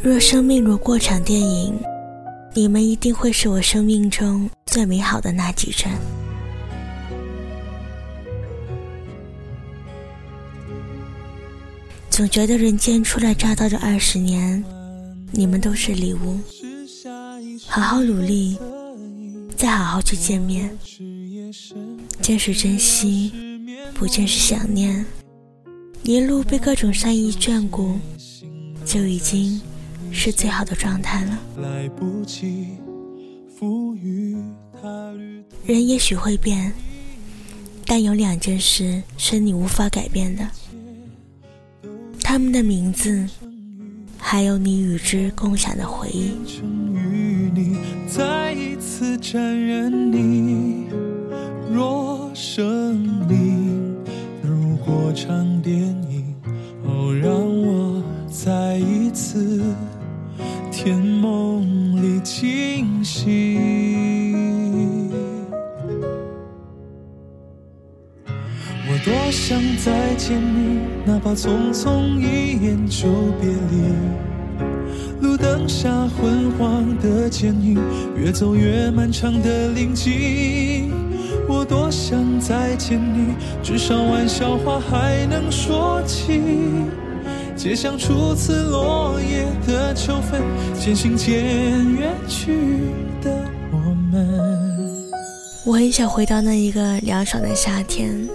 若生命如过场电影，你们一定会是我生命中最美好的那几帧。总觉得人间初来乍到的二十年，你们都是礼物。好好努力，再好好去见面。见是珍惜，不见是想念。一路被各种善意眷顾，就已经。是最好的状态了。来不及赋予它人也许会变，但有两件事是你无法改变的：他们的名字，还有你与之共享的回忆。再一次沾染你，越走越漫长的林径。我多想再见你，至少玩笑话还能说起。街巷初次落叶的秋分，渐行渐远去的我们。我很想回到那一个凉爽的夏天，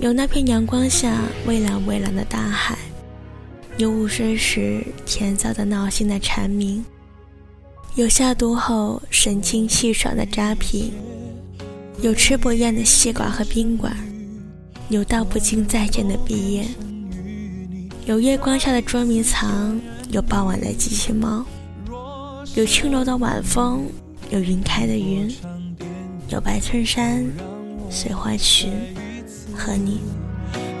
有那片阳光下蔚蓝蔚蓝的大海，有午睡时甜燥的闹心的蝉鸣，有下毒后神清气爽的扎啤，有吃不厌的西瓜和宾馆，有道不尽再见的毕业。有月光下的捉迷藏，有傍晚的机器猫，有轻柔的晚风，有云开的云，有白衬衫、碎花裙和你。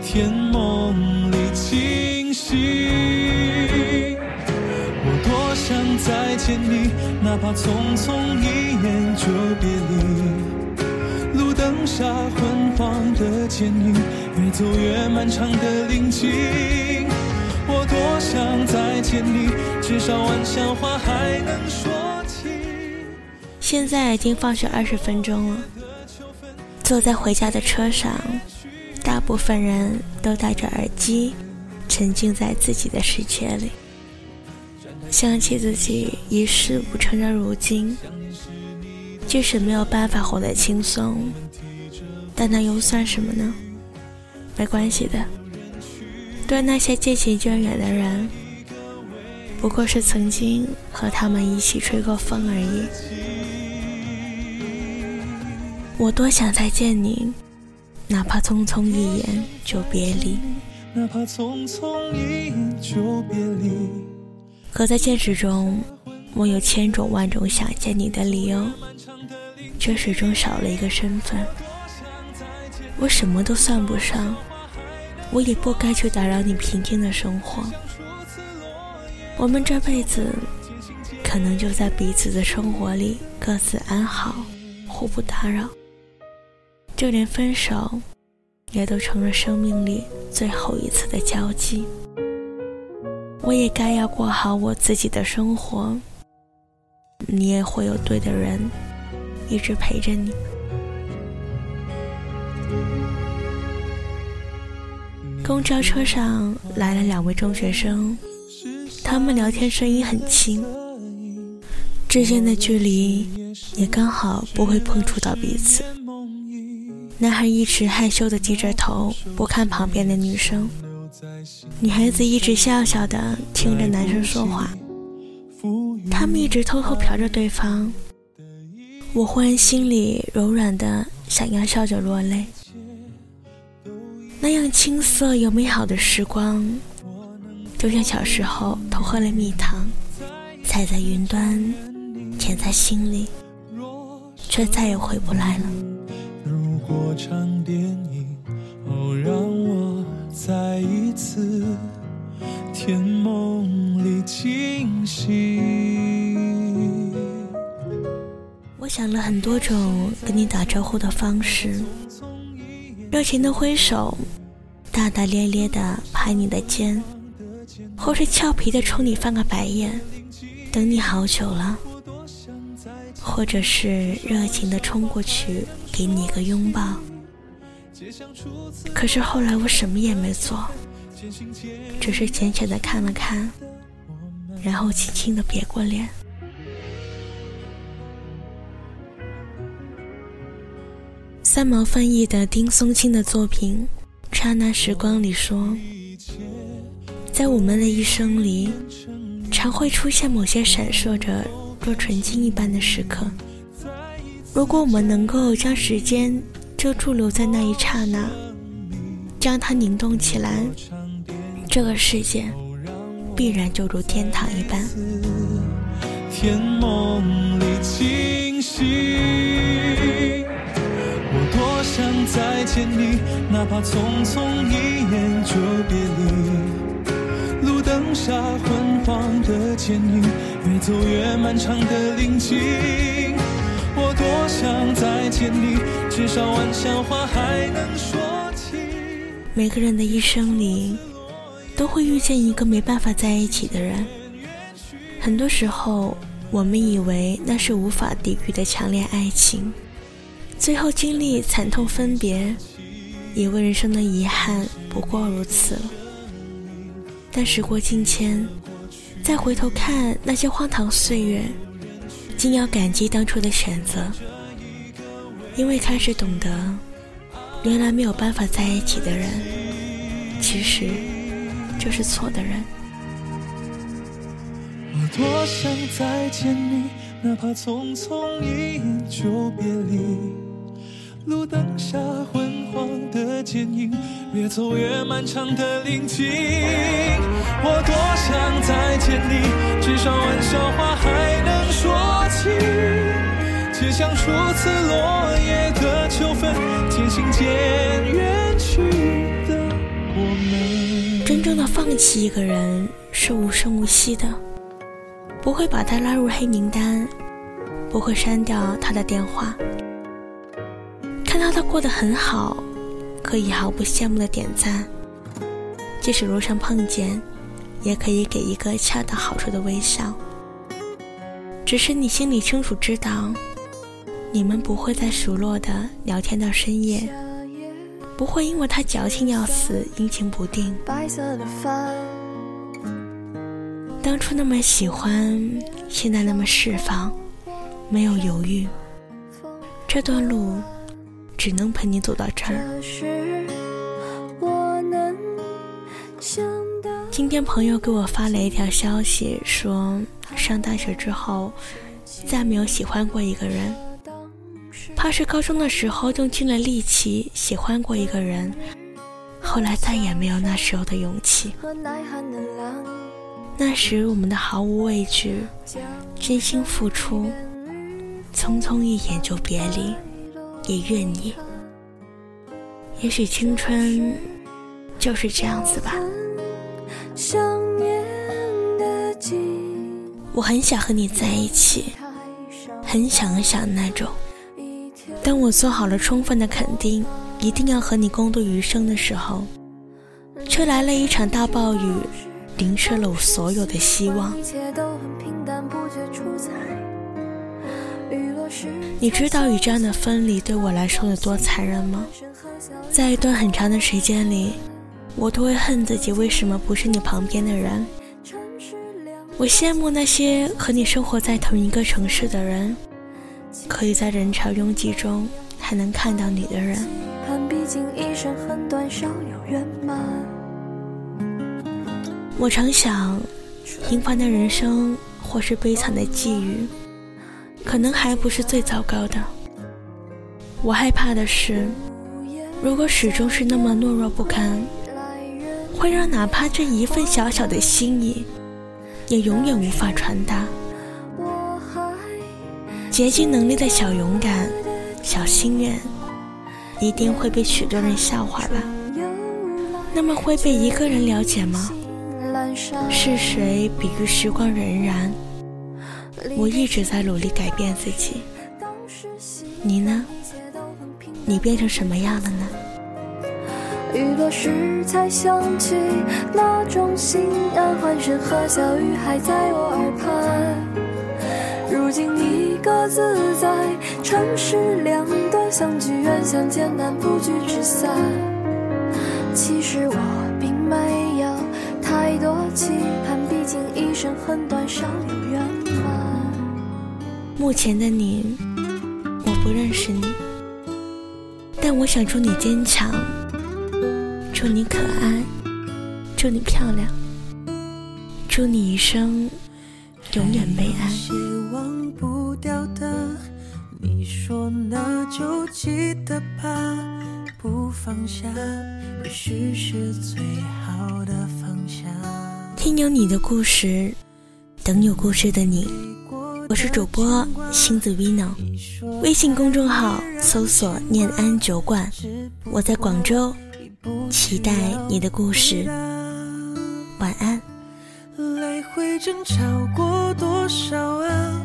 天梦里惊醒，再见你，哪怕匆匆一眼就别离。路灯下昏黄的剪影，越走越漫长的林径。我多想再见你，至少玩笑话还能说起。现在已经放学二十分钟了，坐在回家的车上，大部分人都戴着耳机，沉浸在自己的世界里，想起自己一事无成的如今。即使没有办法活得轻松，但那又算什么呢？没关系的。对那些渐行渐远的人，不过是曾经和他们一起吹过风而已。我多想再见你，哪怕匆匆一眼就别离。哪怕匆匆一眼就别离。可在现实中，我有千种万种想见你的理由，却始终少了一个身份。我什么都算不上。我也不该去打扰你平静的生活。我们这辈子，可能就在彼此的生活里各自安好，互不打扰。就连分手，也都成了生命里最后一次的交集。我也该要过好我自己的生活。你也会有对的人，一直陪着你。公交车上来了两位中学生，他们聊天声音很轻，之间的距离也刚好不会碰触到彼此。男孩一直害羞的低着头，不看旁边的女生；女孩子一直笑笑的听着男生说话。他们一直偷偷瞟着对方，我忽然心里柔软的想要笑着落泪。那样青涩又美好的时光，就像小时候偷喝了蜜糖，踩在云端，甜在心里，却再也回不来了。如果场电影，再一次甜梦里惊醒。我想了很多种跟你打招呼的方式。热情的挥手，大大咧咧的拍你的肩，或是俏皮的冲你翻个白眼，等你好久了，或者是热情的冲过去给你一个拥抱。可是后来我什么也没做，只是浅浅的看了看，然后轻轻的别过脸。三毛翻译的丁松青的作品《刹那时光》里说，在我们的一生里，常会出现某些闪烁着若纯净一般的时刻。如果我们能够将时间就驻留在那一刹那，将它凝冻起来，这个世界必然就如天堂一般。天梦里惊醒。我多想再见你，哪怕匆匆一眼就别离。路灯下昏黄的剪影，越走越漫长的林径。多想再见你，至少玩笑话还能说起。每个人的一生里，都会遇见一个没办法在一起的人。很多时候，我们以为那是无法抵御的强烈爱情。最后经历惨痛分别，以为人生的遗憾不过如此了。但时过境迁，再回头看那些荒唐岁月，竟要感激当初的选择，因为开始懂得，原来没有办法在一起的人，其实就是错的人。我多想再见你，哪怕匆匆一眼就别离。路灯下昏黄的剪影，越走越漫长的林径。我多想再见你，至少玩笑话还能说起。就像初次落叶的秋分，渐行渐远去的我们。真正的放弃一个人是无声无息的，不会把他拉入黑名单，不会删掉他的电话。看到他过得很好，可以毫不羡慕的点赞。即使路上碰见，也可以给一个恰到好处的微笑。只是你心里清楚知道，你们不会再熟络的聊天到深夜，不会因为他矫情要死，阴晴不定。当初那么喜欢，现在那么释放，没有犹豫。这段路。只能陪你走到这儿。今天朋友给我发了一条消息，说上大学之后再没有喜欢过一个人，怕是高中的时候用尽了力气喜欢过一个人，后来再也没有那时候的勇气。那时我们的毫无畏惧，真心付出，匆匆一眼就别离。也愿你。也许青春就是这样子吧。我很想和你在一起，很想很想那种。当我做好了充分的肯定，一定要和你共度余生的时候，却来了一场大暴雨，淋湿了我所有的希望。你知道与这样的分离对我来说有多残忍吗？在一段很长的时间里，我都会恨自己为什么不是你旁边的人。我羡慕那些和你生活在同一个城市的人，可以在人潮拥挤中还能看到你的人。我常想，平凡的人生或是悲惨的际遇。可能还不是最糟糕的。我害怕的是，如果始终是那么懦弱不堪，会让哪怕这一份小小的心意，也永远无法传达。竭尽能力的小勇敢、小心愿，一定会被许多人笑话吧？那么会被一个人了解吗？是谁比喻时光荏苒？我一直在努力改变自己，你呢？你变成什么样了呢？雨落时才想起，那种心安，欢声和笑语还在我耳畔。如今你各自在城市两端，相聚远相见难，不聚只散。其实我并没有太多期盼，毕竟一生很短，少有圆满。目前的你，我不认识你，但我想祝你坚强。祝你可爱，祝你漂亮，祝你一生永远被爱。些忘不掉的，你说那就记得吧，不放下，也许是最好的方向。听有你的故事，等有故事的你。我是主播星子 Vino，微信公众号搜索“念安酒馆”，我在广州。期待你的故事，晚安。来回争吵过多少啊？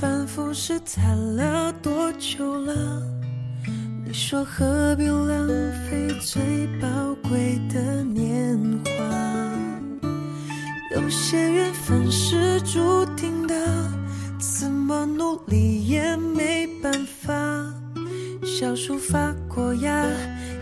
反复试探了多久了？你说何必浪费最宝贵的年华？有些缘分是注定的，怎么努力也没办法。小树发过芽。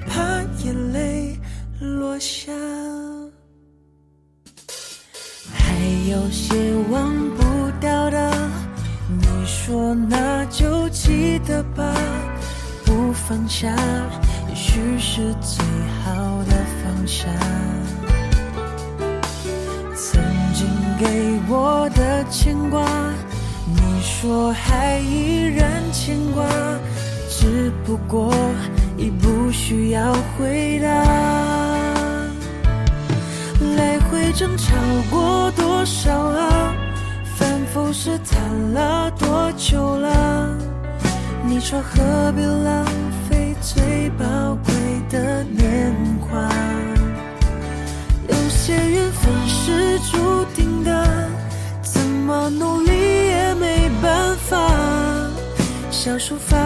怕眼泪落下。还有些忘不掉的，你说那就记得吧，不放下，也许是最好的放下。曾经给我的牵挂，你说还依然牵挂。只不过已不需要回答。来回争吵过多少啊？反复试探了多久了？你说何必浪费最宝贵的年华？有些缘分是注定的，怎么努力也没办法。小树发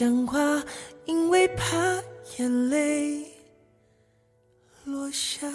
讲话，因为怕眼泪落下。